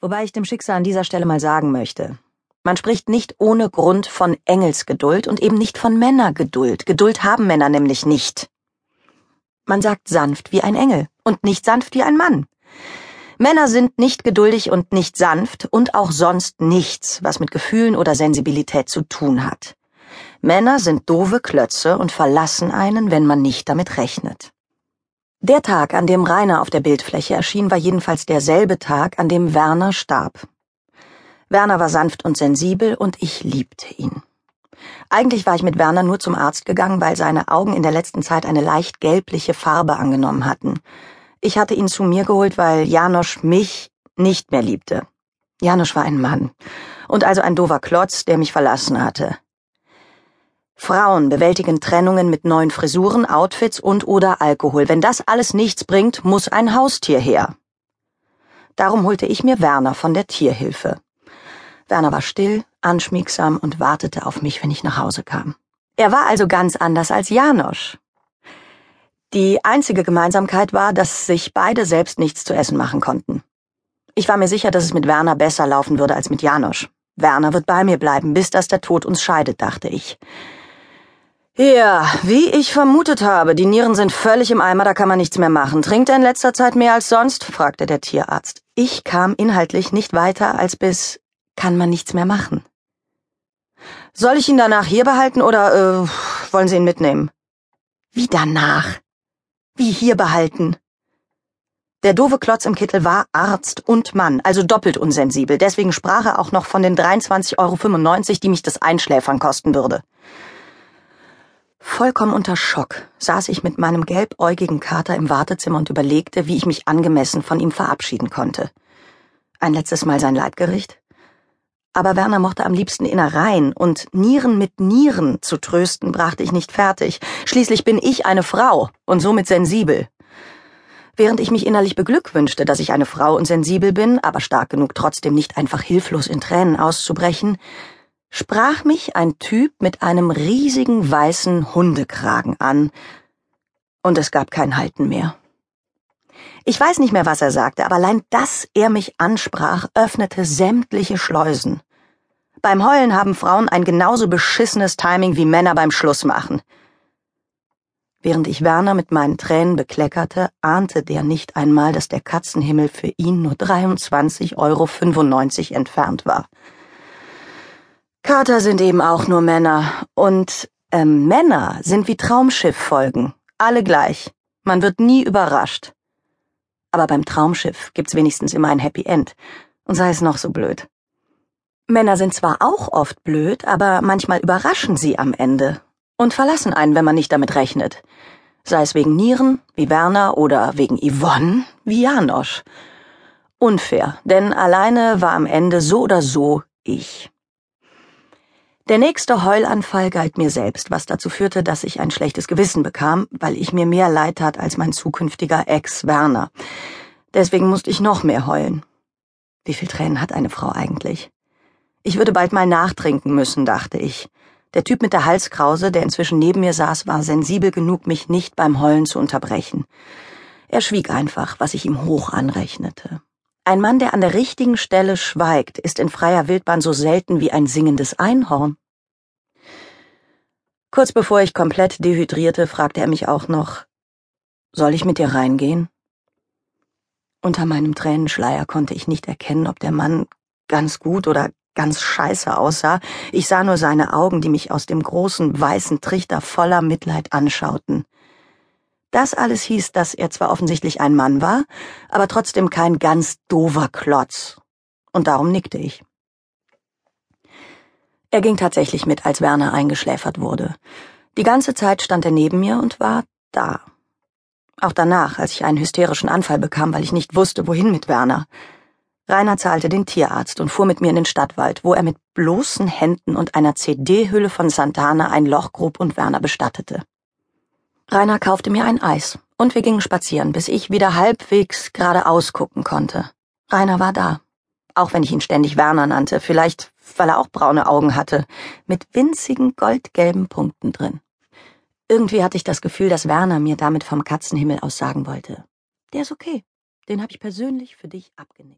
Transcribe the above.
Wobei ich dem Schicksal an dieser Stelle mal sagen möchte. Man spricht nicht ohne Grund von Engelsgeduld und eben nicht von Männergeduld. Geduld haben Männer nämlich nicht. Man sagt sanft wie ein Engel und nicht sanft wie ein Mann. Männer sind nicht geduldig und nicht sanft und auch sonst nichts, was mit Gefühlen oder Sensibilität zu tun hat. Männer sind doofe Klötze und verlassen einen, wenn man nicht damit rechnet. Der Tag, an dem Rainer auf der Bildfläche erschien, war jedenfalls derselbe Tag, an dem Werner starb. Werner war sanft und sensibel und ich liebte ihn. Eigentlich war ich mit Werner nur zum Arzt gegangen, weil seine Augen in der letzten Zeit eine leicht gelbliche Farbe angenommen hatten. Ich hatte ihn zu mir geholt, weil Janosch mich nicht mehr liebte. Janosch war ein Mann und also ein dover Klotz, der mich verlassen hatte. Frauen bewältigen Trennungen mit neuen Frisuren, Outfits und oder Alkohol. Wenn das alles nichts bringt, muss ein Haustier her. Darum holte ich mir Werner von der Tierhilfe. Werner war still, anschmiegsam und wartete auf mich, wenn ich nach Hause kam. Er war also ganz anders als Janosch. Die einzige Gemeinsamkeit war, dass sich beide selbst nichts zu essen machen konnten. Ich war mir sicher, dass es mit Werner besser laufen würde als mit Janosch. Werner wird bei mir bleiben, bis dass der Tod uns scheidet, dachte ich. Ja, wie ich vermutet habe, die Nieren sind völlig im Eimer, da kann man nichts mehr machen. Trinkt er in letzter Zeit mehr als sonst? fragte der Tierarzt. Ich kam inhaltlich nicht weiter als bis kann man nichts mehr machen. Soll ich ihn danach hier behalten oder äh, wollen Sie ihn mitnehmen? Wie danach? Wie hier behalten? Der doofe Klotz im Kittel war Arzt und Mann, also doppelt unsensibel. Deswegen sprach er auch noch von den 23,95 Euro, die mich das Einschläfern kosten würde. Vollkommen unter Schock saß ich mit meinem gelbäugigen Kater im Wartezimmer und überlegte, wie ich mich angemessen von ihm verabschieden konnte. Ein letztes Mal sein Leibgericht? Aber Werner mochte am liebsten Innereien, und Nieren mit Nieren zu trösten brachte ich nicht fertig. Schließlich bin ich eine Frau und somit sensibel. Während ich mich innerlich beglückwünschte, dass ich eine Frau und sensibel bin, aber stark genug trotzdem nicht einfach hilflos in Tränen auszubrechen, sprach mich ein Typ mit einem riesigen weißen Hundekragen an, und es gab kein Halten mehr. Ich weiß nicht mehr, was er sagte, aber allein, dass er mich ansprach, öffnete sämtliche Schleusen. Beim Heulen haben Frauen ein genauso beschissenes Timing wie Männer beim Schlussmachen. Während ich Werner mit meinen Tränen bekleckerte, ahnte der nicht einmal, dass der Katzenhimmel für ihn nur 23,95 Euro entfernt war. Kater sind eben auch nur Männer. Und äh, Männer sind wie Traumschifffolgen. Alle gleich. Man wird nie überrascht. Aber beim Traumschiff gibt's wenigstens immer ein Happy End. Und sei es noch so blöd. Männer sind zwar auch oft blöd, aber manchmal überraschen sie am Ende und verlassen einen, wenn man nicht damit rechnet. Sei es wegen Nieren, wie Werner, oder wegen Yvonne, wie Janosch. Unfair, denn alleine war am Ende so oder so ich. Der nächste Heulanfall galt mir selbst, was dazu führte, dass ich ein schlechtes Gewissen bekam, weil ich mir mehr leid tat als mein zukünftiger Ex Werner. Deswegen musste ich noch mehr heulen. Wie viel Tränen hat eine Frau eigentlich? Ich würde bald mal nachtrinken müssen, dachte ich. Der Typ mit der Halskrause, der inzwischen neben mir saß, war sensibel genug, mich nicht beim Heulen zu unterbrechen. Er schwieg einfach, was ich ihm hoch anrechnete. Ein Mann, der an der richtigen Stelle schweigt, ist in freier Wildbahn so selten wie ein singendes Einhorn. Kurz bevor ich komplett dehydrierte, fragte er mich auch noch, soll ich mit dir reingehen? Unter meinem Tränenschleier konnte ich nicht erkennen, ob der Mann ganz gut oder ganz scheiße aussah. Ich sah nur seine Augen, die mich aus dem großen weißen Trichter voller Mitleid anschauten. Das alles hieß, dass er zwar offensichtlich ein Mann war, aber trotzdem kein ganz dover Klotz. Und darum nickte ich. Er ging tatsächlich mit, als Werner eingeschläfert wurde. Die ganze Zeit stand er neben mir und war da. Auch danach, als ich einen hysterischen Anfall bekam, weil ich nicht wusste, wohin mit Werner. Rainer zahlte den Tierarzt und fuhr mit mir in den Stadtwald, wo er mit bloßen Händen und einer CD-Hülle von Santana ein Loch grub und Werner bestattete. Rainer kaufte mir ein Eis und wir gingen spazieren, bis ich wieder halbwegs geradeaus gucken konnte. Rainer war da. Auch wenn ich ihn ständig Werner nannte, vielleicht weil er auch braune Augen hatte, mit winzigen goldgelben Punkten drin. Irgendwie hatte ich das Gefühl, dass Werner mir damit vom Katzenhimmel aus sagen wollte. Der ist okay. Den habe ich persönlich für dich abgenickt.